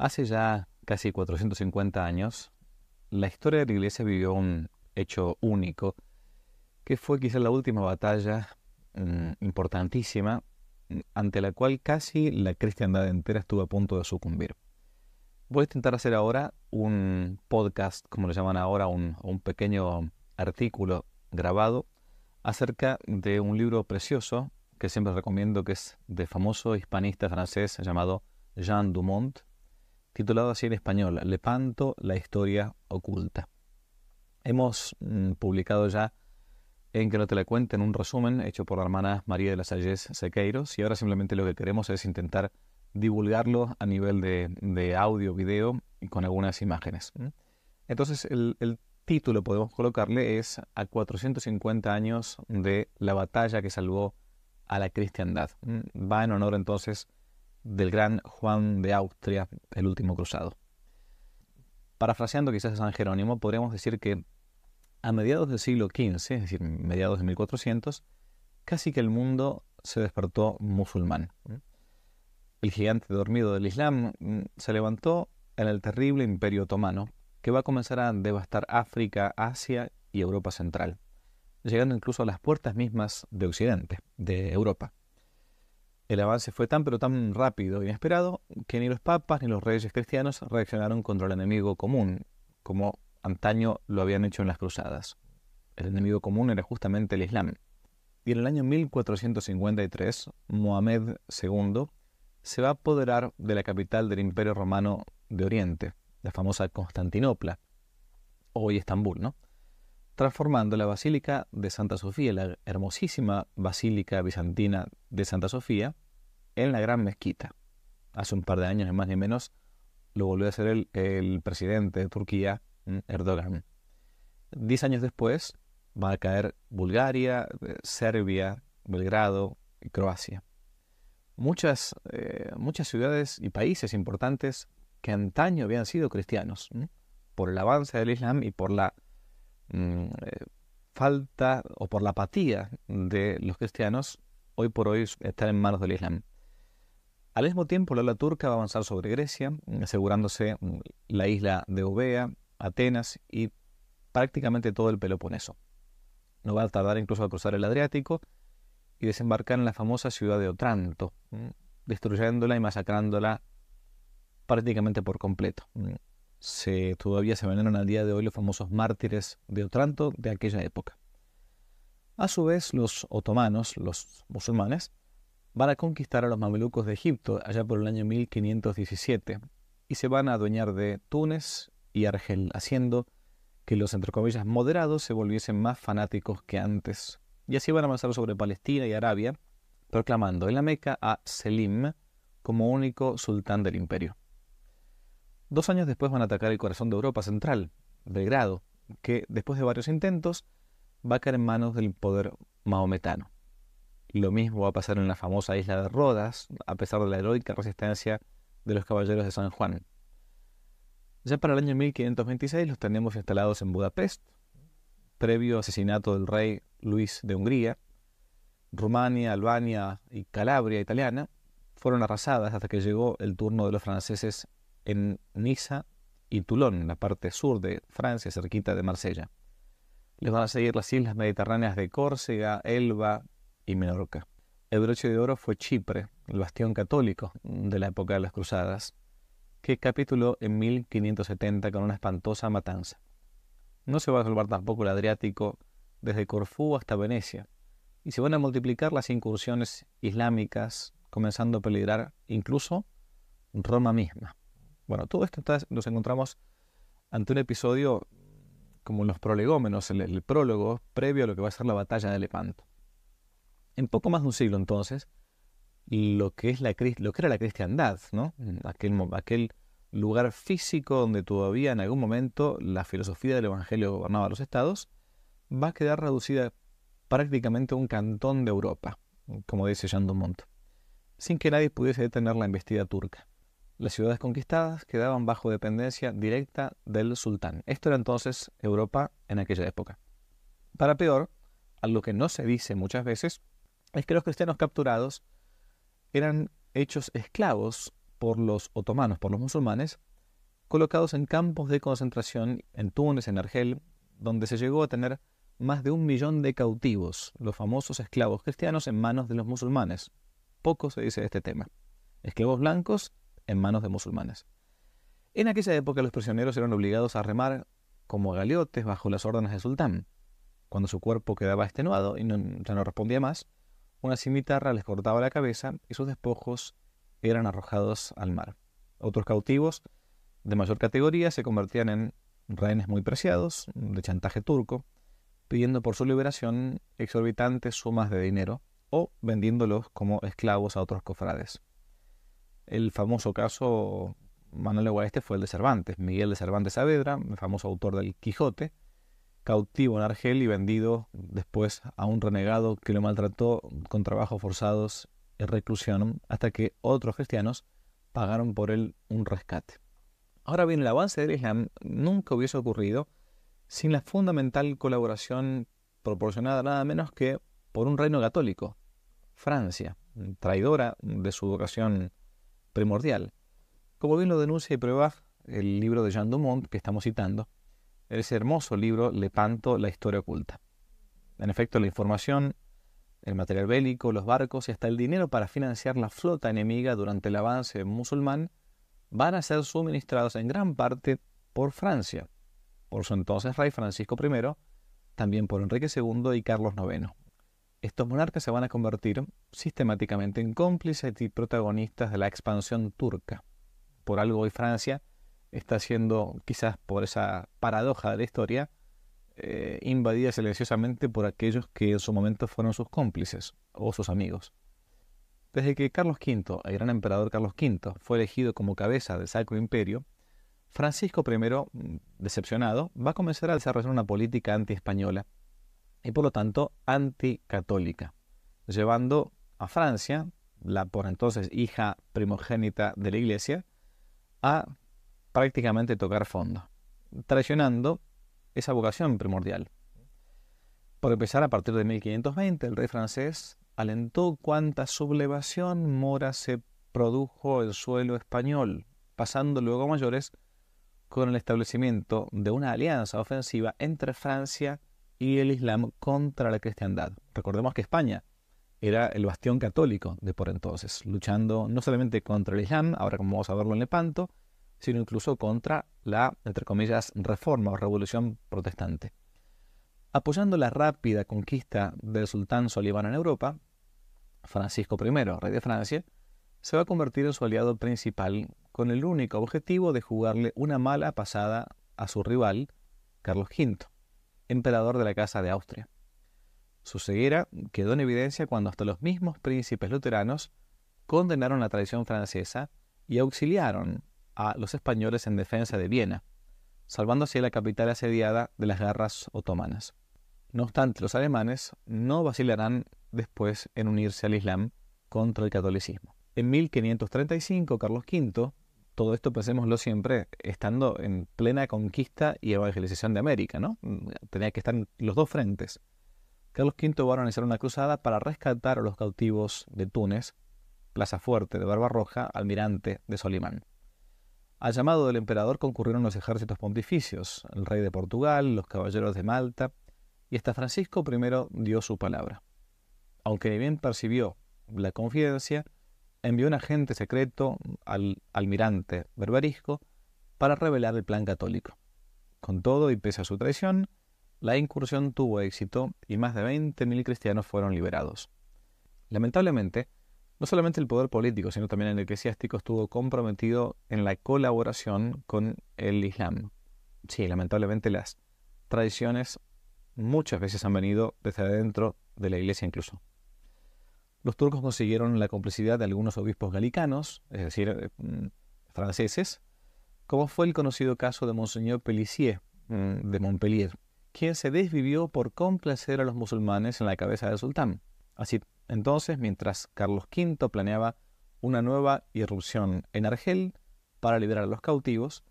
Hace ya casi 450 años, la historia de la Iglesia vivió un hecho único, que fue quizá la última batalla mm, importantísima ante la cual casi la cristiandad entera estuvo a punto de sucumbir. Voy a intentar hacer ahora un podcast, como le llaman ahora, un, un pequeño artículo grabado acerca de un libro precioso que siempre recomiendo, que es de famoso hispanista francés llamado Jean Dumont, titulado así en español, Lepanto, la historia oculta. Hemos mm, publicado ya en que no te la cuenten un resumen hecho por la hermana María de las Salles Sequeiros y ahora simplemente lo que queremos es intentar divulgarlo a nivel de, audio, video y con algunas imágenes. Entonces el, el título podemos colocarle es a 450 años de la batalla que salvó a la cristiandad. Va en honor entonces del gran Juan de Austria, el último cruzado. Parafraseando quizás a San Jerónimo, podríamos decir que a mediados del siglo XV, es decir, mediados de 1400, casi que el mundo se despertó musulmán. El gigante dormido del Islam mm, se levantó en el terrible imperio otomano, que va a comenzar a devastar África, Asia y Europa Central, llegando incluso a las puertas mismas de Occidente, de Europa. El avance fue tan pero tan rápido e inesperado que ni los papas ni los reyes cristianos reaccionaron contra el enemigo común, como antaño lo habían hecho en las cruzadas. El enemigo común era justamente el Islam. Y en el año 1453, Mohamed II se va a apoderar de la capital del Imperio Romano de Oriente, la famosa Constantinopla, hoy Estambul, ¿no? Transformando la Basílica de Santa Sofía, la hermosísima Basílica Bizantina de Santa Sofía, en la Gran Mezquita. Hace un par de años, ni más ni menos, lo volvió a hacer el, presidente de Turquía, mm, Erdogan. Diez años después va a caer Bulgaria, eh, Serbia, Belgrado y Croacia. Muchas, eh, muchas ciudades y países importantes que antaño habían sido cristianos, por el avance del Islam y por la Mm, falta o por la apatía de los cristianos, hoy por hoy están en manos del Islam. Al mismo tiempo, la ola turca va a avanzar sobre Grecia, asegurándose mm, la isla de Eubea, Atenas y prácticamente todo el Peloponeso. No va a tardar incluso a cruzar el Adriático y desembarcar en la famosa ciudad de Otranto, mm, destruyéndola y masacrándola prácticamente por completo se, todavía se veneran al día de hoy los famosos mártires de Otranto de aquella época. A su vez, los otomanos, los musulmanes, van a conquistar a los mamelucos de Egipto allá por el año 1517 y se van a adueñar de Túnez y Argel, haciendo que los, entre comillas, moderados se volviesen más fanáticos que antes. Y así van a avanzar sobre Palestina y Arabia, proclamando en la Meca a Selim como único sultán del imperio. Dos años después van a atacar el corazón de Europa Central, Belgrado, que después de varios intentos va a caer en manos del poder maometano. Lo mismo va a pasar en la famosa isla de Rodas, a pesar de la heroica resistencia de los caballeros de San Juan. Ya para el año 1526 los tenemos instalados en Budapest, previo asesinato del rey Luis de Hungría. Rumania, Albania y Calabria italiana fueron arrasadas hasta que llegó el turno de los franceses en Niza y Toulon, en la parte sur de Francia, cerquita de Marsella. Les van a seguir las islas mediterráneas de Córcega, Elba y Menorca. El broche de oro fue Chipre, el bastión católico de la época de las Cruzadas, que capituló en 1570 con una espantosa matanza. No se va a salvar tampoco el Adriático desde Corfú hasta Venecia, y se van a multiplicar las incursiones islámicas, comenzando a peligrar incluso Roma misma. Bueno, todo esto nos encontramos ante un episodio como los prolegómenos, el, prólogo previo a lo que va a ser la batalla de Lepanto. En poco más de un siglo entonces, lo que, es la, era la cristiandad, ¿no? aquel, aquel lugar físico donde todavía en algún momento la filosofía del Evangelio gobernaba los estados, va a quedar reducida prácticamente a un cantón de Europa, como dice Jean Dumont, sin que nadie pudiese detener la embestida turca. Las ciudades conquistadas quedaban bajo dependencia directa del sultán. Esto era entonces Europa en aquella época. Para peor, algo que no se dice muchas veces, es que los cristianos capturados eran hechos esclavos por los otomanos, por los musulmanes, colocados en campos de concentración en Túnez, en Argel, donde se llegó a tener más de un millón de cautivos, los famosos esclavos cristianos en manos de los musulmanes. Poco se dice de este tema. Esclavos blancos en manos de musulmanes. En aquella época los prisioneros eran obligados a remar como galeotes bajo las órdenes del sultán. Cuando su cuerpo quedaba extenuado y ya no respondía más, una cimitarra les cortaba la cabeza y sus despojos eran arrojados al mar. Otros cautivos de mayor categoría se convertían en rehenes muy preciados, de chantaje turco, pidiendo por su liberación exorbitantes sumas de dinero o vendiéndolos como esclavos a otros cofrades. El famoso caso Manuel Guaeste fue el de Cervantes, Miguel de Cervantes Saavedra, el famoso autor del Quijote, cautivo en Argel y vendido después a un renegado que lo maltrató con trabajos forzados y reclusión hasta que otros cristianos pagaron por él un rescate. Ahora bien, el avance del Islam nunca hubiese ocurrido sin la fundamental colaboración proporcionada nada menos que por un reino católico, Francia, traidora de su vocación primordial. Como bien lo denuncia y prueba el libro de Jean Dumont que estamos citando, ese hermoso libro Lepanto, la historia oculta. En efecto, la información, el material bélico, los barcos y hasta el dinero para financiar la flota enemiga durante el avance musulmán van a ser suministrados en gran parte por Francia, por su entonces rey Francisco I, también por Enrique II y Carlos IX. Estos monarcas se van a convertir sistemáticamente en cómplices y protagonistas de la expansión turca. Por algo hoy Francia está siendo, quizás por esa paradoja de la historia, eh, invadida silenciosamente por aquellos que en su momento fueron sus cómplices o sus amigos. Desde que Carlos V, el gran emperador Carlos V, fue elegido como cabeza del Sacro Imperio, Francisco I, mm, decepcionado, va a comenzar a desarrollar una política anti-española y por lo tanto anticatólica, llevando a Francia, la por entonces hija primogénita de la Iglesia, a prácticamente tocar fondo, traicionando esa vocación primordial. Por empezar, a partir de 1520, el rey francés alentó cuanta sublevación mora se produjo el suelo español, pasando luego a mayores con el establecimiento de una alianza ofensiva entre Francia y el Islam contra la cristiandad. Recordemos que España era el bastión católico de por entonces, luchando no solamente contra el Islam, ahora como vamos a verlo en Lepanto, sino incluso contra la, entre comillas, reforma o revolución protestante. Apoyando la rápida conquista del sultán Solimán en Europa, Francisco I, rey de Francia, se va a convertir en su aliado principal con el único objetivo de jugarle una mala pasada a su rival, Carlos V, emperador de la Casa de Austria. Su ceguera quedó en evidencia cuando hasta los mismos príncipes luteranos condenaron la tradición francesa y auxiliaron a los españoles en defensa de Viena, salvando así la capital asediada de las guerras otomanas. No obstante, los alemanes no vacilarán después en unirse al Islam contra el catolicismo. En 1535, Carlos V, todo esto pensémoslo siempre, estando en plena conquista y evangelización de América, ¿no? Tenía que estar en los dos frentes. Carlos V va a organizar una cruzada para rescatar a los cautivos de Túnez, Plaza Fuerte de Barbarroja, almirante de Solimán. Al llamado del emperador concurrieron los ejércitos pontificios, el rey de Portugal, los caballeros de Malta, y hasta Francisco I dio su palabra. Aunque bien percibió la confidencia, envió un agente secreto al almirante berberisco para revelar el plan católico. Con todo y pese a su traición, la incursión tuvo éxito y más de 20.000 cristianos fueron liberados. Lamentablemente, no solamente el poder político, sino también el eclesiástico estuvo comprometido en la colaboración con el Islam. Sí, lamentablemente las tradiciones muchas veces han venido desde adentro de la iglesia incluso. Los turcos consiguieron la complicidad de algunos obispos galicanos, es decir, eh, mm, franceses, como fue el conocido caso de Monseñor Pellissier mm, de Montpellier, quien se desvivió por complacer a los musulmanes en la cabeza del sultán. Así entonces, mientras Carlos V planeaba una nueva irrupción en Argel para liberar a los cautivos,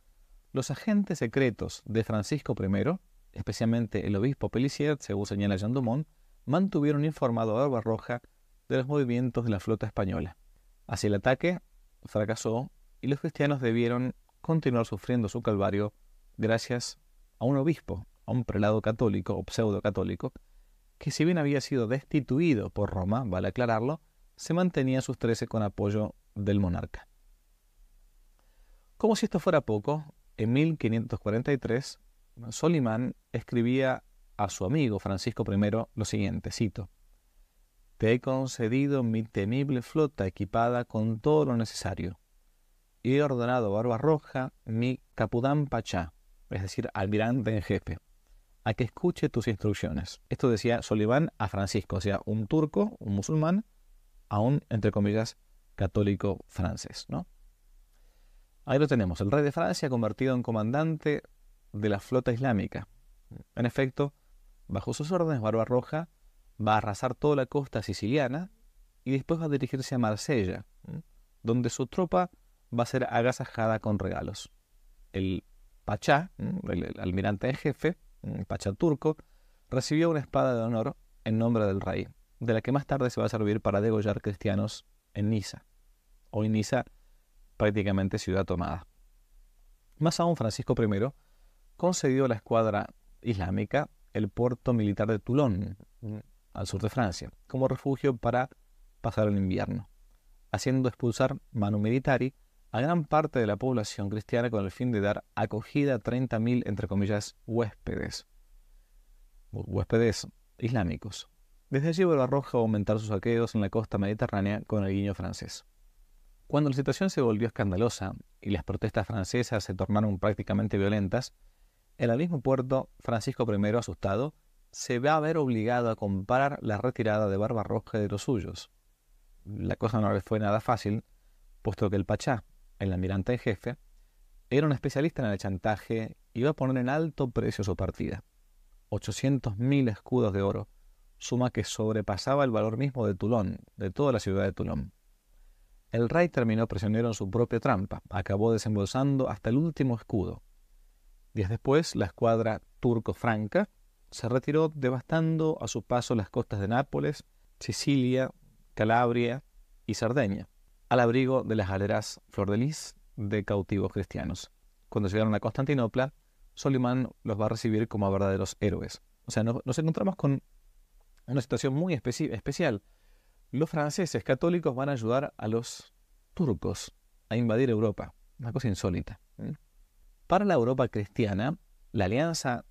los agentes secretos de Francisco I especialmente el obispo Pellissier, según señala Jean Dumont, mantuvieron informado a Roja de los movimientos de la flota española. Así el ataque fracasó y los cristianos debieron continuar sufriendo su calvario gracias a un obispo, a un prelado católico o pseudo católico, que si bien había sido destituido por Roma, vale aclararlo, se mantenía sus trece con apoyo del monarca. Como si esto fuera poco, en 1543, Solimán escribía a su amigo Francisco I lo siguiente, cito, Te he concedido mi temible flota equipada con todo lo necesario, y he ordenado a Barbarroja mi capudán pachá, es decir, almirante en jefe, a que escuche tus instrucciones. Esto decía Solimán a Francisco, o sea, un turco, un musulmán, a un, entre comillas, católico francés, ¿no? Ahí lo tenemos, el rey de Francia convertido en comandante de la flota islámica. En efecto, bajo sus órdenes, Barbarroja va a arrasar toda la costa siciliana y después va a dirigirse a Marsella, donde su tropa va a ser agasajada con regalos. El Pachá, el, almirante en jefe, el Pachá turco, recibió una espada de honor en nombre del rey, de la que más tarde se va a servir para degollar cristianos en Niza. Hoy Niza, prácticamente ciudad tomada. Más aún, Francisco I concedió a la escuadra islámica el puerto militar de Toulon, al sur de Francia, como refugio para pasar el invierno, haciendo expulsar Manu Militari a gran parte de la población cristiana con el fin de dar acogida a 30.000, entre comillas, huéspedes, huéspedes islámicos. Desde allí Barbarroja a aumentar sus saqueos en la costa mediterránea con el guiño francés. Cuando la situación se volvió escandalosa y las protestas francesas se tornaron prácticamente violentas, en el mismo puerto, Francisco I, asustado, se va a ver obligado a comparar la retirada de Barbarroja de los suyos. La cosa no le fue nada fácil, puesto que el Pachá, el almirante en jefe, era un especialista en el chantaje y iba a poner en alto precio su partida. 800.000 escudos de oro, suma que sobrepasaba el valor mismo de Toulon, de toda la ciudad de Toulon. El rey terminó prisionero en su propia trampa, acabó desembolsando hasta el último escudo. Días después, la escuadra turco-franca se retiró devastando a su paso las costas de Nápoles, Sicilia, Calabria y Sardeña al abrigo de las galeras Flor de Lis de cautivos cristianos. Cuando llegaron a Constantinopla, Solimán los va a recibir como verdaderos héroes. O sea, nos encontramos con una situación muy especial. Los franceses católicos van a ayudar a los turcos a invadir Europa. Una cosa insólita. Para la Europa cristiana, la alianza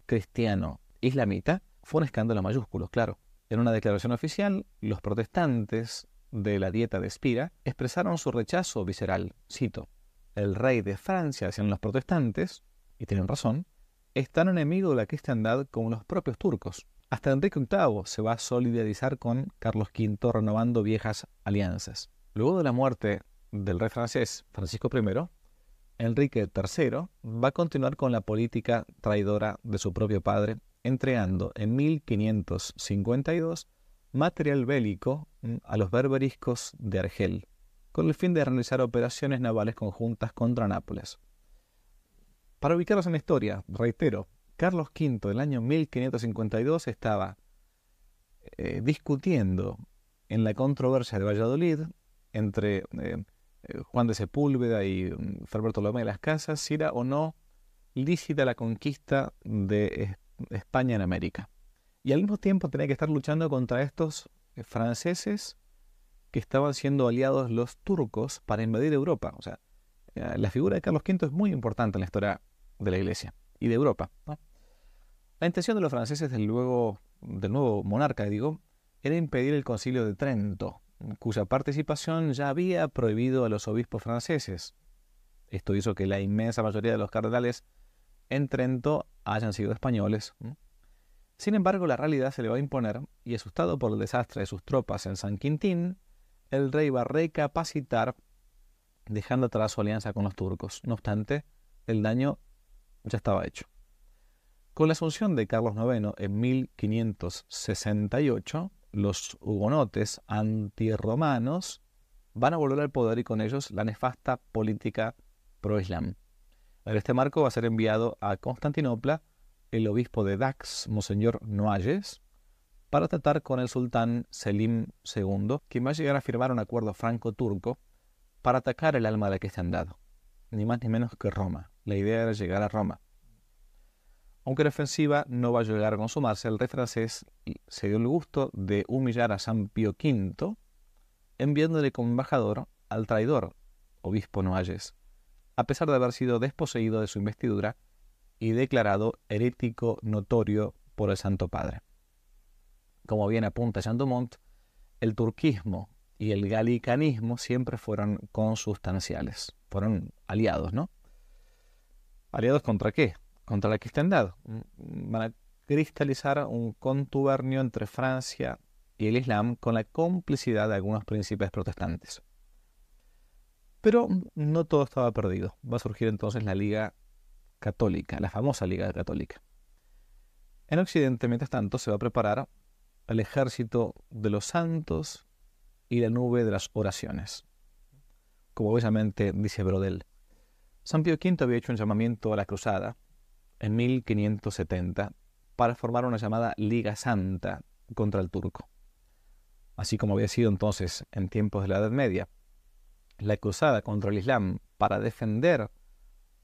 cristiano-islamita fue un escándalo mayúsculo, claro. En una declaración oficial, los protestantes de la dieta de Espira expresaron su rechazo visceral. Cito, el rey de Francia, hacia los protestantes, y tienen razón, es tan enemigo de la cristiandad como los propios turcos. Hasta Enrique VIII se va a solidarizar con Carlos V renovando viejas alianzas. Luego de la muerte del rey francés Francisco I, Enrique III va a continuar con la política traidora de su propio padre, entregando en 1552 material bélico mm, a los berberiscos de Argel, con el fin de realizar operaciones navales conjuntas contra Nápoles. Para ubicarlos en la historia, reitero, Carlos V del año 1552 estaba eh, discutiendo en la controversia de Valladolid entre eh, eh, Juan de Sepúlveda y mm, Fer Bartolomé de las Casas si era o no lícita la conquista de España en América. Y al mismo tiempo tenía que estar luchando contra estos eh, franceses que estaban siendo aliados los turcos para invadir Europa. O sea, eh, la figura de Carlos V es muy importante en la historia de la Iglesia y de Europa. La intención de los franceses del, del nuevo monarca, digo, era impedir el concilio de Trento, cuya participación ya había prohibido a los obispos franceses. Esto hizo que la inmensa mayoría de los cardenales en Trento hayan sido españoles. Sin embargo, la realidad se le va a imponer y asustado por el desastre de sus tropas en San Quintín, el rey va a recapacitar dejando atrás su alianza con los turcos. No obstante, el daño ya estaba hecho. Con la asunción de Carlos IX en 1568, los hugonotes antirromanos van a volver al poder y con ellos la nefasta política pro-islam. En este marco va a ser enviado a Constantinopla el obispo de Dax, Monseñor Noailles, para tratar con el sultán Selim II, quien va a llegar a firmar un acuerdo franco-turco para atacar el alma de la cristiandad. ni más ni menos que Roma. La idea era llegar a Roma. Aunque la ofensiva no va a llegar a consumarse, el rey francés se dio el gusto de humillar a San Pío V, enviándole como embajador al traidor, obispo Noailles, a pesar de haber sido desposeído de su investidura y declarado herético notorio por el Santo Padre. Como bien apunta Jean Dumont, el turquismo y el galicanismo siempre fueron consustanciales, fueron aliados, ¿no? ¿Aliados contra qué? Contra la cristiandad. Mm, van a cristalizar un contubernio entre Francia y el Islam con la complicidad de algunos príncipes protestantes. Pero no todo estaba perdido. Va a surgir entonces la Liga Católica, la famosa Liga Católica. En Occidente, mientras tanto, se va a preparar el ejército de los santos y la nube de las oraciones. Como obviamente dice Brodel, San Pío V había hecho un llamamiento a la cruzada en 1570 para formar una llamada Liga Santa contra el turco. Así como había sido entonces en tiempos de la Edad Media, la cruzada contra el Islam para defender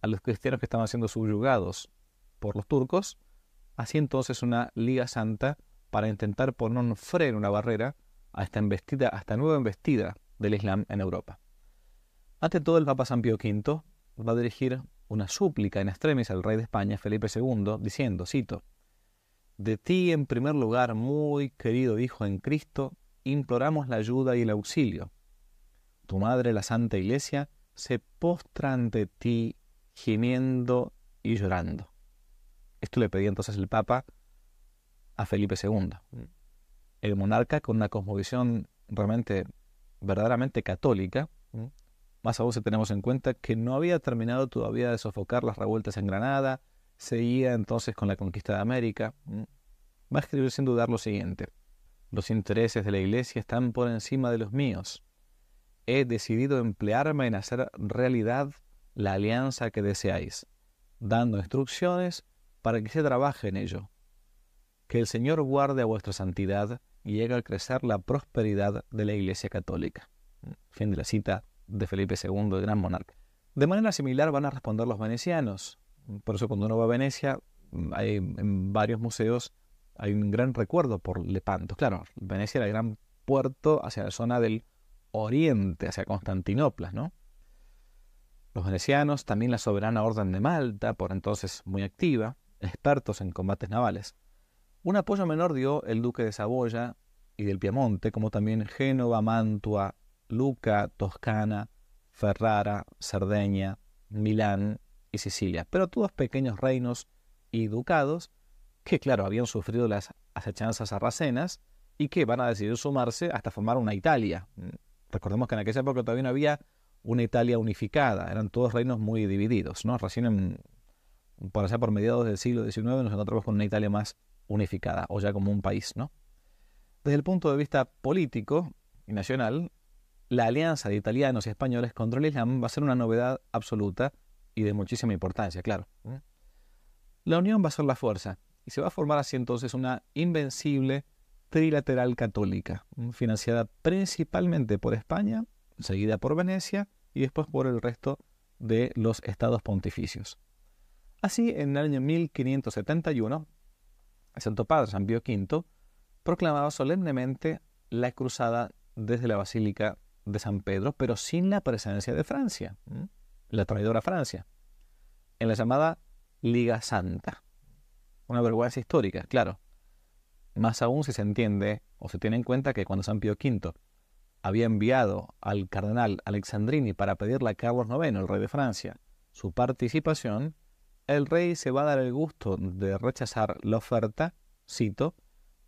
a los cristianos que estaban siendo subyugados por los turcos, así entonces una Liga Santa para intentar poner un freno, una barrera a esta embestida, a nueva embestida del Islam en Europa. Ante todo, el Papa San Pío V va a dirigir una súplica en extremis al rey de España, Felipe II, diciendo, cito, De ti en primer lugar, muy querido Hijo en Cristo, imploramos la ayuda y el auxilio. Tu madre, la Santa Iglesia, se postra ante ti gimiendo y llorando. Esto le pedía entonces el Papa a Felipe II. El monarca con una cosmovisión realmente, verdaderamente católica, más aún si tenemos en cuenta que no había terminado todavía de sofocar las revueltas en Granada, seguía entonces con la conquista de América. Va a escribir sin dudar lo siguiente. Los intereses de la Iglesia están por encima de los míos. He decidido emplearme en hacer realidad la alianza que deseáis, dando instrucciones para que se trabaje en ello. Que el Señor guarde a vuestra santidad y llegue a crecer la prosperidad de la Iglesia Católica. Fin de la cita de Felipe II, gran monarca. De manera similar van a responder los venecianos. Por eso cuando uno va a Venecia, hay en varios museos hay un gran recuerdo por Lepanto. Claro, Venecia era el gran puerto hacia la zona del oriente, hacia Constantinopla, ¿no? Los venecianos, también la soberana Orden de Malta, por entonces muy activa, expertos en combates navales. Un apoyo menor dio el duque de Saboya y del Piamonte, como también Génova, Mantua, Luca, Toscana, Ferrara, Cerdeña, Milán y Sicilia, pero todos pequeños reinos y ducados que, claro, habían sufrido las acechanzas sarracenas y que van a decidir sumarse hasta formar una Italia. Recordemos que en aquella época todavía no había una Italia unificada, eran todos reinos muy divididos, ¿no? Recién en, por allá por mediados del siglo XIX nos encontramos con una Italia más unificada, o ya como un país, ¿no? Desde el punto de vista político y nacional, la alianza de italianos y españoles contra el Islam va a ser una novedad absoluta y de muchísima importancia, claro. La unión va a ser la fuerza y se va a formar así entonces una invencible trilateral católica, financiada principalmente por España, seguida por Venecia y después por el resto de los estados pontificios. Así, en el año 1571, el Santo Padre San Pío V proclamaba solemnemente la cruzada desde la Basílica de San Pedro, pero sin la presencia de Francia, la traidora Francia, en la llamada Liga Santa. Una vergüenza histórica, claro. Más aún si se entiende o se tiene en cuenta que cuando San Pío V había enviado al cardenal Alexandrini para pedirle a Carlos IX, el rey de Francia, su participación, el rey se va a dar el gusto de rechazar la oferta, cito,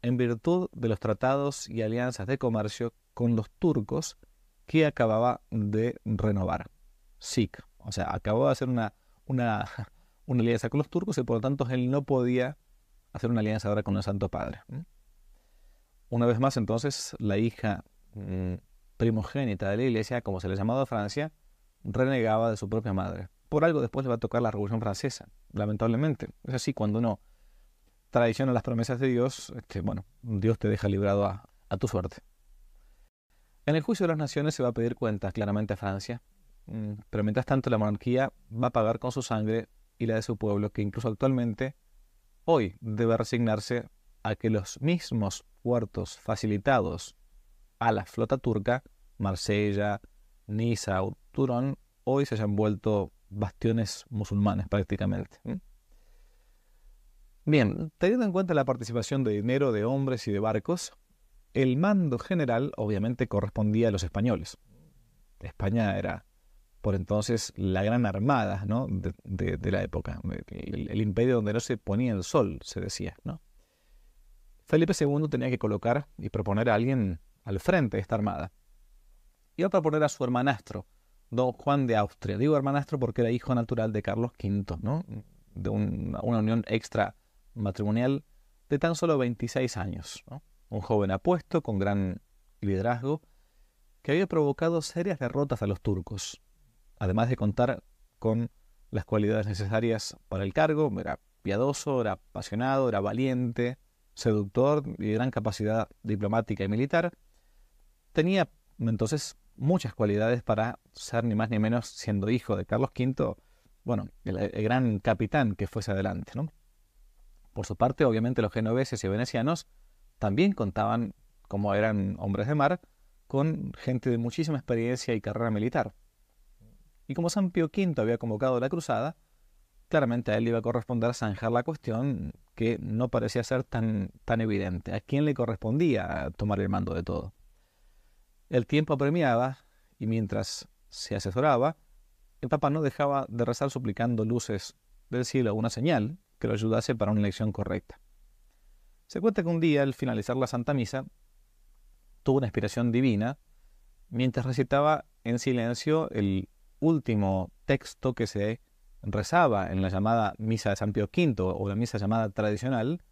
en virtud de los tratados y alianzas de comercio con los turcos que acababa de renovar. SIC, o sea, acabó de hacer una, una, una alianza con los turcos y por lo tanto él no podía hacer una alianza ahora con el Santo Padre. Una vez más, entonces, la hija mm, primogénita de la iglesia, como se le llamaba a Francia, renegaba de su propia madre. Por algo después le va a tocar la Revolución Francesa, lamentablemente. Es así, cuando uno traiciona las promesas de Dios, este, bueno, Dios te deja librado a, a tu suerte. En el juicio de las naciones se va a pedir cuentas claramente a Francia mm, pero mientras tanto la monarquía va a pagar con su sangre y la de su pueblo, que incluso actualmente hoy debe resignarse a que los mismos puertos facilitados a la flota turca, Marsella, Niza o Turón, hoy se hayan vuelto bastiones musulmanes prácticamente. Bien, teniendo en cuenta la participación de dinero, de hombres y de barcos, el mando general obviamente correspondía a los españoles. España era por entonces la gran armada ¿no? de, la época, el, imperio donde no se ponía el sol, se decía. ¿no? Felipe II tenía que colocar y proponer a alguien al frente de esta armada. Iba a proponer a su hermanastro, don Juan de Austria. Digo hermanastro porque era hijo natural de Carlos V, ¿no? de una, unión extra matrimonial de tan solo 26 años. Un joven apuesto, con gran liderazgo, que había provocado serias derrotas a los turcos, además de contar con las cualidades necesarias para el cargo. Era piadoso, era apasionado, era valiente, seductor y de gran capacidad diplomática y militar, tenía entonces muchas cualidades para ser ni más ni menos, siendo hijo de Carlos V, bueno, el, gran capitán que fuese adelante. ¿no? Por su parte, obviamente los genoveses y venecianos también contaban, como eran hombres de mar, con gente de muchísima experiencia y carrera militar. Y como San Pío V había convocado la cruzada, claramente a él iba a corresponder zanjar la cuestión que no parecía ser tan, tan evidente. ¿A quién le correspondía tomar el mando de todo? El tiempo apremiaba y mientras se asesoraba, el Papa no dejaba de rezar suplicando luces del cielo una señal que lo ayudase para una elección correcta. Se cuenta que un día, al finalizar la Santa Misa, tuvo una inspiración divina mientras recitaba en silencio el último texto que se rezaba en la llamada Misa de San Pío V o la misa llamada tradicional,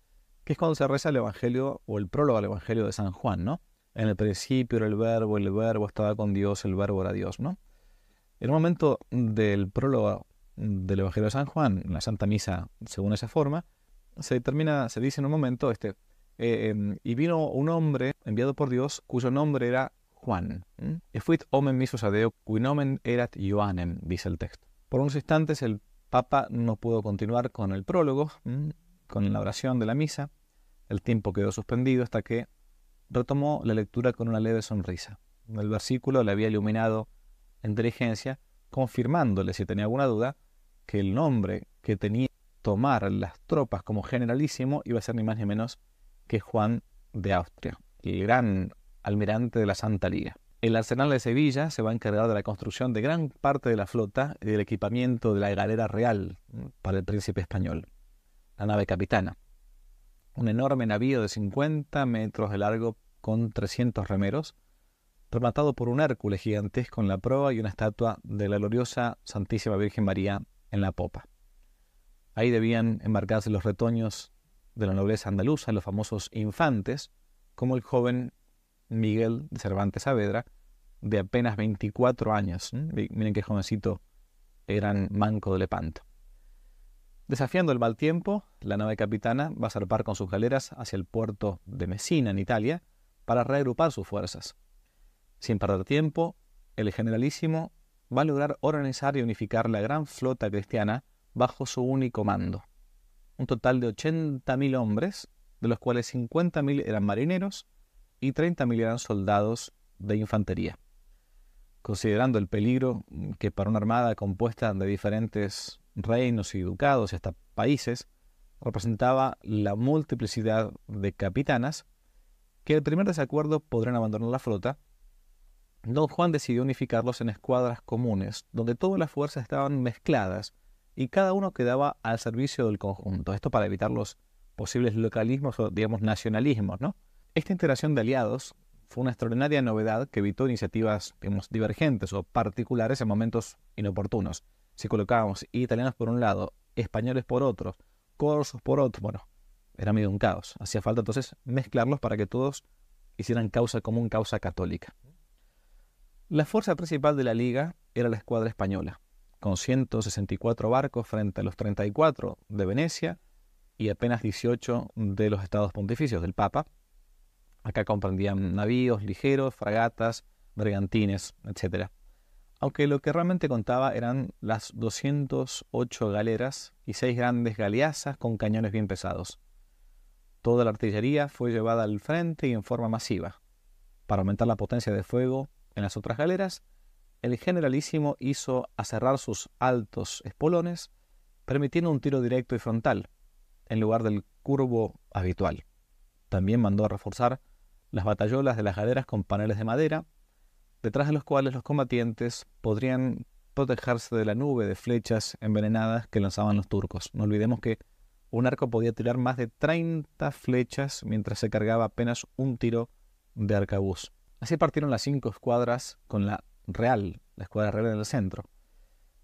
que es cuando se reza el Evangelio o el prólogo al Evangelio de San Juan, ¿no? En el principio era el verbo, el verbo estaba con Dios, el verbo era Dios, ¿no? En un momento del prólogo del Evangelio de San Juan, en la Santa Misa, según esa forma, se determina, se dice en un momento, este, eh, em, y vino un hombre enviado por Dios cuyo nombre era Juan. E fuit omen misus adeo, qui nomen erat Johannem, dice el texto. Por unos instantes el Papa no pudo continuar con el prólogo, con la oración de la misa. El tiempo quedó suspendido hasta que retomó la lectura con una leve sonrisa. El versículo le había iluminado inteligencia, confirmándole, si tenía alguna duda, que el nombre que tenía tomar las tropas como generalísimo iba a ser ni más ni menos que Juan de Austria, el gran almirante de la Santa Liga. El arsenal de Sevilla se va a encargar de la construcción de gran parte de la flota y del equipamiento de la galera real para el príncipe español, la nave capitana. Un enorme navío de 50 metros de largo con 300 remeros, rematado por un Hércules gigantesco en la proa y una estatua de la gloriosa Santísima Virgen María en la popa. Ahí debían embarcarse los retoños de la nobleza andaluza, los famosos infantes, como el joven Miguel de Cervantes Saavedra, de apenas 24 años. Miren qué jovencito eran Manco de Lepanto. Desafiando el mal tiempo, la nave capitana va a zarpar con sus galeras hacia el puerto de Messina, en Italia, para reagrupar sus fuerzas. Sin perder tiempo, el generalísimo va a lograr organizar y unificar la gran flota cristiana bajo su único mando. Un total de 80.000 hombres, de los cuales 50.000 eran marineros y 30.000 eran soldados de infantería. Considerando el peligro que para una armada compuesta de diferentes reinos y ducados y hasta países representaba la multiplicidad de capitanas, que el primer desacuerdo podrían abandonar la flota, don Juan decidió unificarlos en escuadras comunes, donde todas las fuerzas estaban mezcladas y cada uno quedaba al servicio del conjunto. Esto para evitar los posibles localismos o, digamos, nacionalismos, ¿no? Esta integración de aliados fue una extraordinaria novedad que evitó iniciativas divergentes o particulares en momentos inoportunos. Si colocábamos italianos por un lado, españoles por otro, corsos por otro, bueno, era medio un caos. Hacía falta entonces mezclarlos para que todos hicieran causa común, causa católica. La fuerza principal de la liga era la escuadra española, con 164 barcos frente a los 34 de Venecia y apenas 18 de los estados pontificios del Papa, Acá comprendían navíos ligeros, fragatas, bergantines, etc. aunque lo que realmente contaba eran las 208 galeras y seis grandes galeazas con cañones bien pesados. Toda la artillería fue llevada al frente y en forma masiva. Para aumentar la potencia de fuego en las otras galeras, el generalísimo hizo aserrar sus altos espolones, permitiendo un tiro directo y frontal, en lugar del curvo habitual. También mandó a reforzar las batallolas de las galeras con paneles de madera, detrás de los cuales los combatientes podrían protegerse de la nube de flechas envenenadas que lanzaban los turcos. No olvidemos que un arco podía tirar más de 30 flechas mientras se cargaba apenas un tiro de arcabuz. Así partieron las cinco escuadras con la Real, la escuadra real en el centro.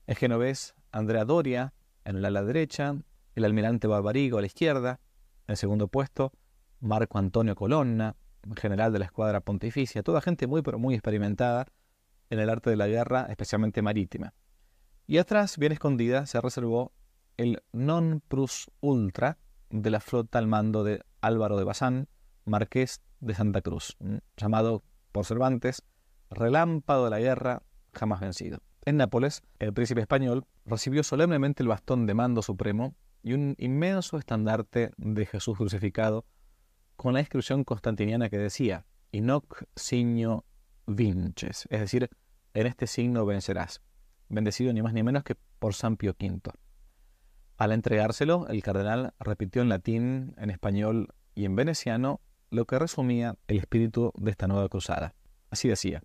El genovés Andrea Doria en el ala derecha, el almirante Barbarigo a la izquierda, en el segundo puesto Marco Antonio Colonna, general de la escuadra pontificia, toda gente muy pero muy experimentada en el arte de la guerra, especialmente marítima. Y atrás, bien escondida, se reservó el non plus ultra de la flota al mando de Álvaro de Bazán, marqués de Santa Cruz, llamado por Cervantes relámpago de la guerra jamás vencido. En Nápoles, el príncipe español recibió solemnemente el bastón de mando supremo y un inmenso estandarte de Jesús crucificado con la inscripción constantiniana que decía Inoc signo vinces, es decir, en este signo vencerás, bendecido ni más ni menos que por San Pío V. Al entregárselo, el cardenal repitió en latín, en español y en veneciano lo que resumía el espíritu de esta nueva cruzada. Así decía,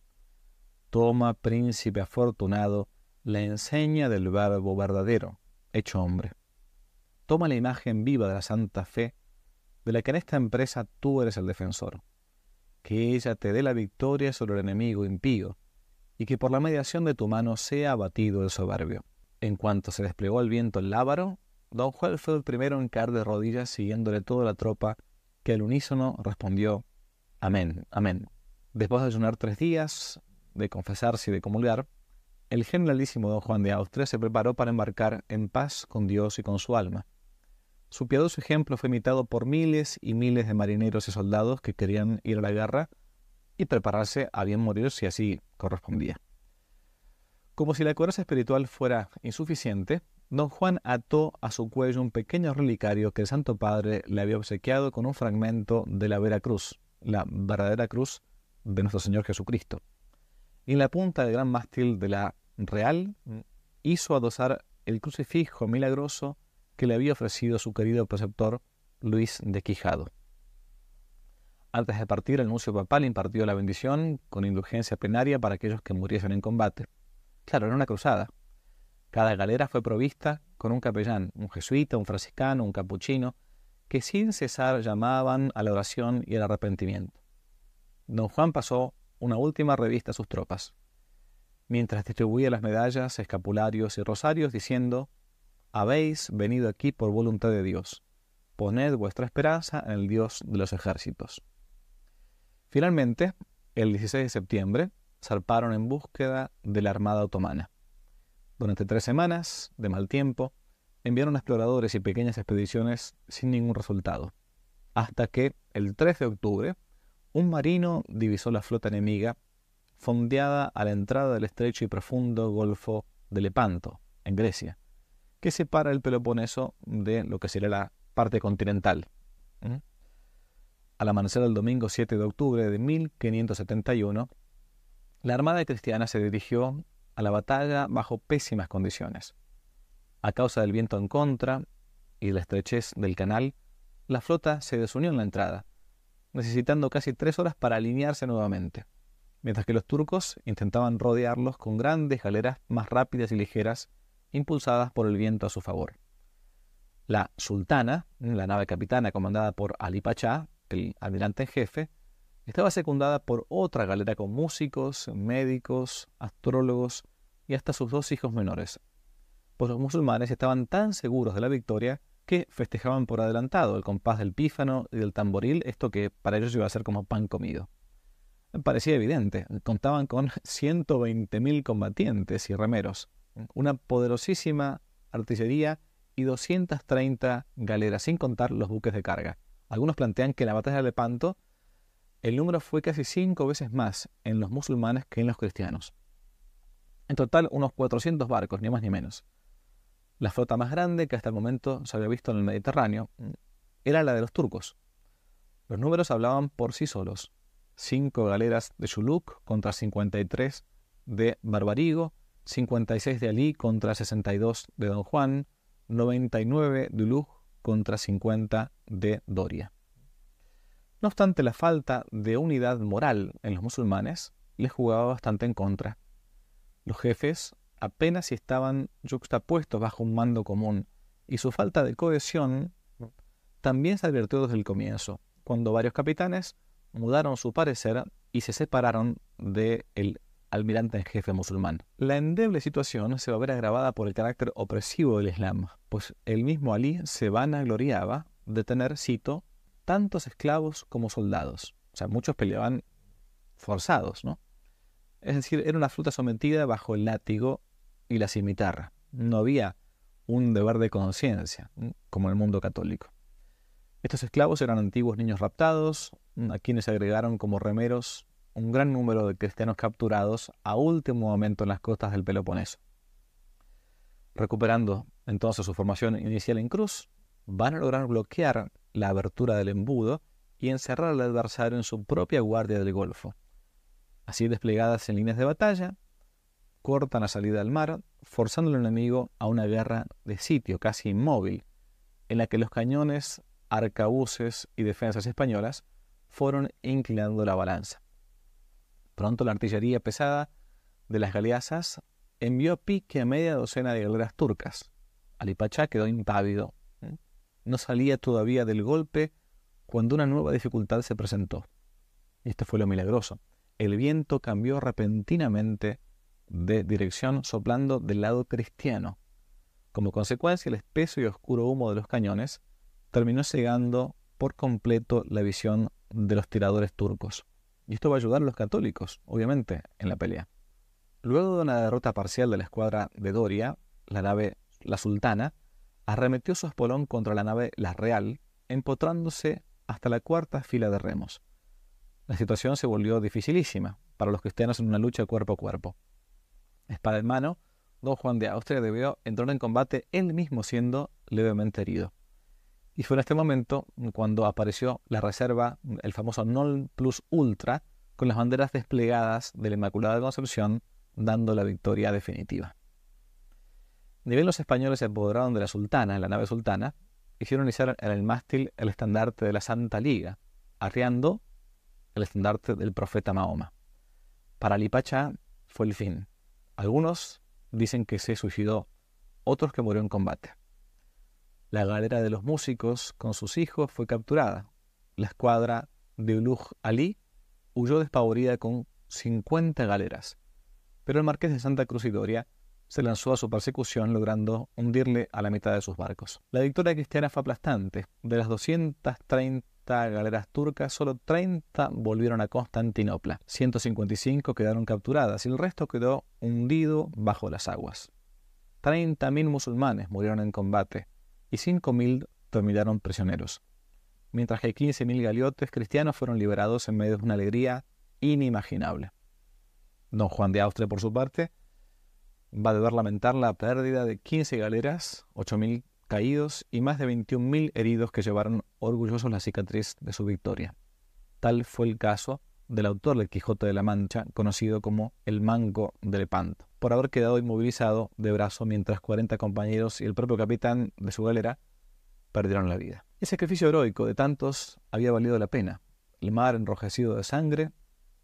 Toma, príncipe afortunado, la enseña del verbo verdadero, hecho hombre. Toma la imagen viva de la Santa Fe de la que en esta empresa tú eres el defensor. Que ella te dé la victoria sobre el enemigo impío, y que por la mediación de tu mano sea abatido el soberbio. En cuanto se desplegó el viento el lábaro, don Juan fue el primero en caer de rodillas siguiéndole toda la tropa, que al unísono respondió Amén, amén. Después de ayunar tres días, de confesarse y de comulgar, el generalísimo don Juan de Austria se preparó para embarcar en paz con Dios y con su alma. Su piadoso ejemplo fue imitado por miles y miles de marineros y soldados que querían ir a la guerra y prepararse a bien morir si así correspondía. Como si la coraza espiritual fuera insuficiente, don Juan ató a su cuello un pequeño relicario que el Santo Padre le había obsequiado con un fragmento de la Vera Cruz, la verdadera cruz de nuestro Señor Jesucristo. Y en la punta del gran mástil de la Real hizo adosar el crucifijo milagroso que le había ofrecido su querido preceptor Luis de Quijado. Antes de partir, el nuncio papal impartió la bendición con indulgencia plenaria para aquellos que muriesen en combate. Claro, era una cruzada. Cada galera fue provista con un capellán, un jesuita, un franciscano, un capuchino, que sin cesar llamaban a la oración y al arrepentimiento. Don Juan pasó una última revista a sus tropas, mientras distribuía las medallas, escapularios y rosarios, diciendo habéis venido aquí por voluntad de Dios. Poned vuestra esperanza en el Dios de los ejércitos. Finalmente, el 16 de septiembre, zarparon en búsqueda de la Armada Otomana. Durante tres semanas, de mal tiempo, enviaron exploradores y pequeñas expediciones sin ningún resultado, hasta que, el 3 de octubre, un marino divisó la flota enemiga fondeada a la entrada del estrecho y profundo Golfo de Lepanto, en Grecia, que separa el Peloponeso de lo que sería la parte continental. Al amanecer del domingo 7 de octubre de 1571, la Armada cristiana se dirigió a la batalla bajo pésimas condiciones. A causa del viento en contra y la estrechez del canal, la flota se desunió en la entrada, necesitando casi tres horas para alinearse nuevamente, mientras que los turcos intentaban rodearlos con grandes galeras más rápidas y ligeras impulsadas por el viento a su favor. La Sultana, la nave capitana comandada por Ali Pachá, el almirante en jefe, estaba secundada por otra galera con músicos, médicos, astrólogos y hasta sus dos hijos menores. Pues los musulmanes estaban tan seguros de la victoria que festejaban por adelantado el compás del pífano y del tamboril, esto que para ellos iba a ser como pan comido. Parecía evidente, contaban con 120.000 combatientes y remeros, una poderosísima artillería y 230 galeras, sin contar los buques de carga. Algunos plantean que en la batalla de Lepanto el número fue casi cinco veces más en los musulmanes que en los cristianos. En total, unos 400 barcos, ni más ni menos. La flota más grande que hasta el momento se había visto en el Mediterráneo era la de los turcos. Los números hablaban por sí solos. Cinco galeras de Chuluk contra 53 de Barbarigo, 56 de Ali contra 62 de Don Juan, 99 de Ulug contra 50 de Doria. No obstante, la falta de unidad moral en los musulmanes les jugaba bastante en contra. Los jefes apenas si estaban juxtapuestos bajo un mando común, y su falta de cohesión también se advirtió desde el comienzo, cuando varios capitanes mudaron su parecer y se separaron del almirante en jefe musulmán. La endeble situación se va a ver agravada por el carácter opresivo del Islam, pues el mismo Ali se vanagloriaba de tener, cito, tantos esclavos como soldados. O sea, muchos peleaban forzados, ¿no? Es decir, era una fruta sometida bajo el látigo y la cimitarra. No había un deber de conciencia, como en el mundo católico. Estos esclavos eran antiguos niños raptados, a quienes se agregaron como remeros un gran número de cristianos capturados a último momento en las costas del Peloponeso. Recuperando entonces su formación inicial en cruz, van a lograr bloquear la abertura del embudo y encerrar al adversario en su propia guardia del Golfo. Así desplegadas en líneas de batalla, cortan la salida al mar, forzando al enemigo a una guerra de sitio casi inmóvil, en la que los cañones, arcabuces y defensas españolas fueron inclinando la balanza. Pronto la artillería pesada de las galeazas envió pique a media docena de galeras turcas. Alipachá quedó impávido. No salía todavía del golpe cuando una nueva dificultad se presentó. Y esto fue lo milagroso el viento cambió repentinamente de dirección soplando del lado cristiano. Como consecuencia, el espeso y oscuro humo de los cañones terminó cegando por completo la visión de los tiradores turcos. Y esto va a ayudar a los católicos, obviamente, en la pelea. Luego de una derrota parcial de la escuadra de Doria, la nave La Sultana arremetió su espolón contra la nave La Real, empotrándose hasta la cuarta fila de remos la situación se volvió dificilísima para los cristianos en una lucha cuerpo a cuerpo. Espada en mano, don Juan de Austria debió entrar en combate él mismo siendo levemente herido. Y fue en este momento cuando apareció la reserva, el famoso Non Plus Ultra, con las banderas desplegadas de la Inmaculada Concepción, dando la victoria definitiva. Ni bien los españoles se apoderaron de la Sultana, la nave Sultana, hicieron izar en el mástil el estandarte de la Santa Liga, arriando el estandarte del profeta Mahoma. Para Lipacha fue el fin. Algunos dicen que se suicidó, otros que murió en combate. La galera de los músicos con sus hijos fue capturada. La escuadra de Ulugh Ali huyó despavorida con 50 galeras. Pero el marqués de Santa Cruz y Doria se lanzó a su persecución logrando hundirle a la mitad de sus barcos. La victoria cristiana fue aplastante. De las 230 galeras turcas, solo 30 volvieron a Constantinopla, 155 quedaron capturadas y el resto quedó hundido bajo las aguas. 30.000 musulmanes murieron en combate y 5.000 terminaron prisioneros, mientras que 15.000 galiotes cristianos fueron liberados en medio de una alegría inimaginable. Don Juan de Austria, por su parte, va a deber lamentar la pérdida de 15 galeras, 8.000 caídos y más de 21.000 heridos que llevaron orgullosos la cicatriz de su victoria. Tal fue el caso del autor del Quijote de la Mancha, conocido como el Manco de Lepanto, por haber quedado inmovilizado de brazo mientras 40 compañeros y el propio capitán de su galera perdieron la vida. El sacrificio heroico de tantos había valido la pena. El mar enrojecido de sangre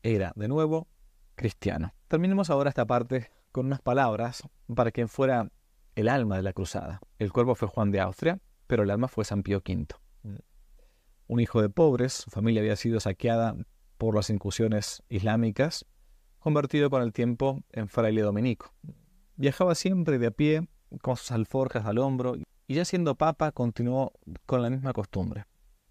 era, de nuevo, cristiano. Terminemos ahora esta parte con unas palabras para quien fuera el alma de la cruzada. El cuerpo fue Juan de Austria, pero el alma fue San Pío V. Un hijo de pobres, su familia había sido saqueada por las incursiones islámicas, convertido con el tiempo en fraile dominico. Viajaba siempre de a pie, con sus alforjas al hombro, y ya siendo papa continuó con la misma costumbre.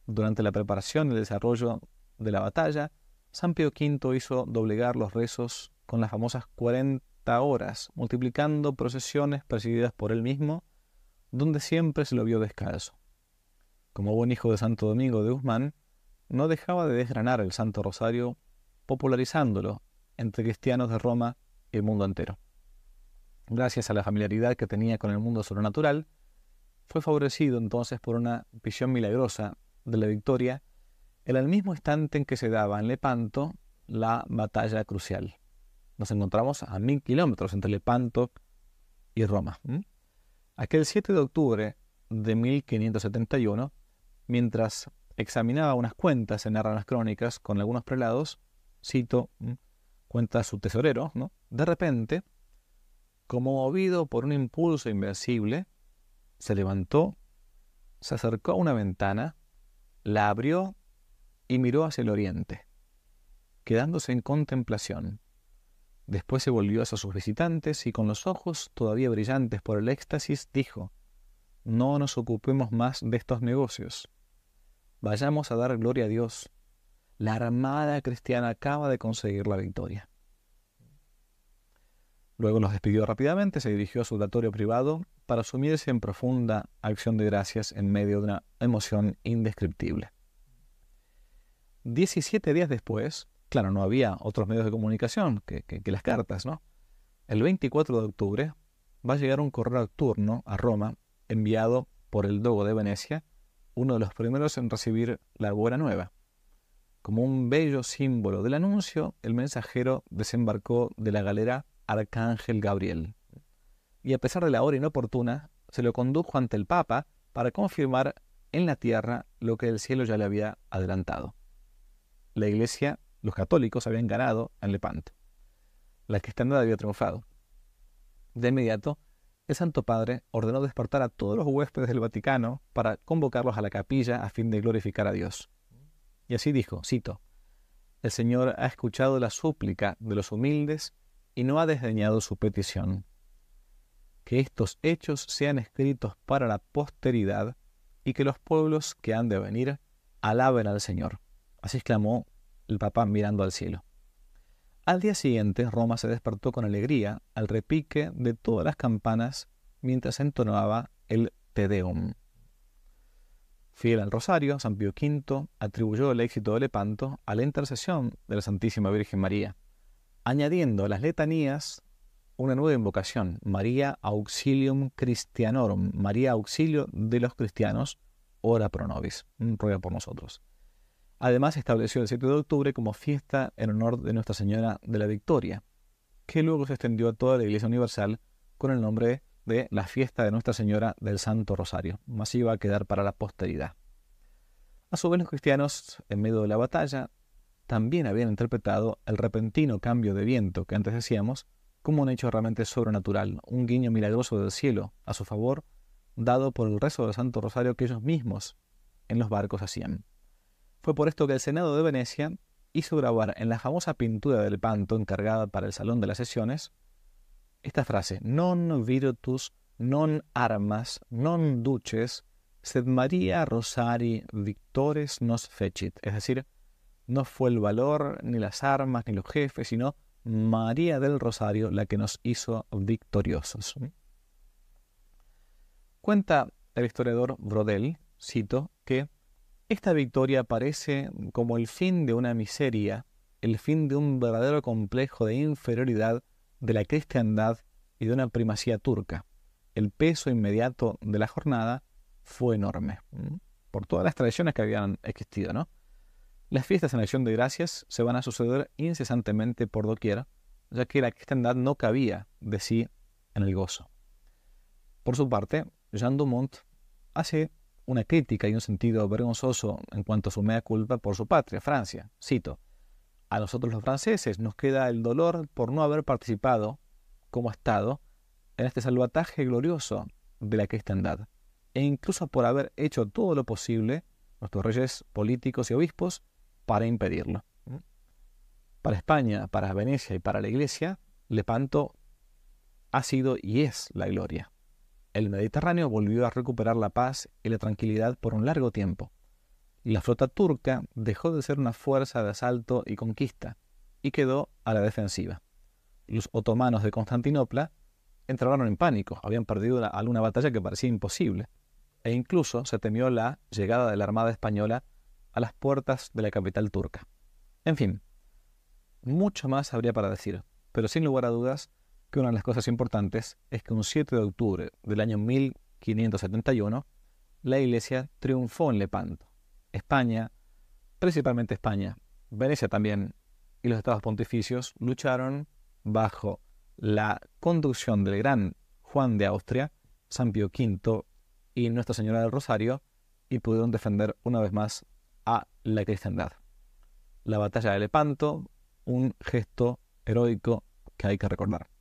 Durante la preparación y el desarrollo de la batalla, San Pío V hizo doblegar los rezos con las famosas 40 horas, multiplicando procesiones presididas por él mismo, donde siempre se lo vio descalzo. Como buen hijo de Santo Domingo de Guzmán, no dejaba de desgranar el Santo Rosario, popularizándolo entre cristianos de Roma y el mundo entero. gracias a la familiaridad que tenía con el mundo sobrenatural, fue favorecido entonces por una visión milagrosa de la victoria en el mismo instante en que se daba en Lepanto la batalla crucial. Nos encontramos a mil kilómetros entre Lepanto y Roma. Aquel 7 de octubre de 1571, mientras examinaba unas cuentas, se narran las crónicas, con algunos prelados, cito, cuenta su tesorero, ¿no? De repente, como movido por un impulso invencible, se levantó, se acercó a una ventana, la abrió y miró hacia el oriente, quedándose en contemplación. Después se volvió hacia sus visitantes y con los ojos todavía brillantes por el éxtasis dijo, No nos ocupemos más de estos negocios. Vayamos a dar gloria a Dios. La armada cristiana acaba de conseguir la victoria. Luego los despidió rápidamente, se dirigió a su oratorio privado para sumirse en profunda acción de gracias en medio de una emoción indescriptible. Diecisiete días después, claro, no había otros medios de comunicación que, las cartas, ¿no? El 24 de octubre va a llegar un correo nocturno a Roma enviado por el Dogo de Venecia, uno de los primeros en recibir la buena nueva. Como un bello símbolo del anuncio, el mensajero desembarcó de la galera Arcángel Gabriel. Y a pesar de la hora inoportuna, se lo condujo ante el Papa para confirmar en la tierra lo que el cielo ya le había adelantado. La Iglesia, los católicos, habían ganado en Lepanto. La cristiandad había triunfado. De inmediato, el Santo Padre ordenó despertar a todos los huéspedes del Vaticano para convocarlos a la capilla a fin de glorificar a Dios. Y así dijo, cito, El Señor ha escuchado la súplica de los humildes y no ha desdeñado su petición. Que estos hechos sean escritos para la posteridad y que los pueblos que han de venir alaben al Señor. Así exclamó el Papa mirando al cielo. Al día siguiente, Roma se despertó con alegría al repique de todas las campanas mientras entonaba el Te Deum. Fiel al rosario, San Pío V atribuyó el éxito de Lepanto a la intercesión de la Santísima Virgen María añadiendo a las letanías una nueva invocación, María Auxilium Christianorum, María Auxilio de los cristianos, ora pro nobis, ruega por nosotros. Además estableció el 7 de octubre como fiesta en honor de Nuestra Señora de la Victoria, que luego se extendió a toda la Iglesia Universal con el nombre de la fiesta de Nuestra Señora del Santo Rosario, más iba a quedar para la posteridad. A su vez los cristianos, en medio de la batalla, también habían interpretado el repentino cambio de viento que antes decíamos como un hecho realmente sobrenatural, un guiño milagroso del cielo a su favor, dado por el rezo del Santo Rosario que ellos mismos en los barcos hacían. Fue por esto que el Senado de Venecia hizo grabar en la famosa pintura del Panto encargada para el Salón de las Sesiones esta frase, non virtus, non armas, non duces, sed Maria Rosari victores nos fecit, es decir, no fue el valor, ni las armas, ni los jefes, sino María del Rosario la que nos hizo victoriosos. Cuenta el historiador Brodel, cito, que esta victoria parece como el fin de una miseria, el fin de un verdadero complejo de inferioridad de la cristiandad y de una primacía turca. El peso inmediato de la jornada fue enorme, por todas las tradiciones que habían existido, ¿no? Las fiestas en acción de gracias se van a suceder incesantemente por doquier, ya que la cristiandad no cabía de sí en el gozo. Por su parte, Jean Dumont hace una crítica y un sentido vergonzoso en cuanto a su mea culpa por su patria, Francia. Cito, a nosotros los franceses nos queda el dolor por no haber participado como Estado en este salvataje glorioso de la cristiandad, e incluso por haber hecho todo lo posible, nuestros reyes políticos y obispos, para impedirlo. Para España, para Venecia y para la Iglesia, Lepanto ha sido y es la gloria. El Mediterráneo volvió a recuperar la paz y la tranquilidad por un largo tiempo. La flota turca dejó de ser una fuerza de asalto y conquista y quedó a la defensiva. Los otomanos de Constantinopla entraron en pánico, habían perdido alguna batalla que parecía imposible, e incluso se temió la llegada de la Armada Española a las puertas de la capital turca. En fin, mucho más habría para decir, pero sin lugar a dudas, que una de las cosas importantes es que un 7 de octubre del año 1571 la iglesia triunfó en Lepanto. España, principalmente España, Venecia también y los estados pontificios lucharon bajo la conducción del gran Juan de Austria, San Pío V y Nuestra Señora del Rosario y pudieron defender una vez más a la cristiandad. La batalla de Lepanto, un gesto heroico que hay que recordar.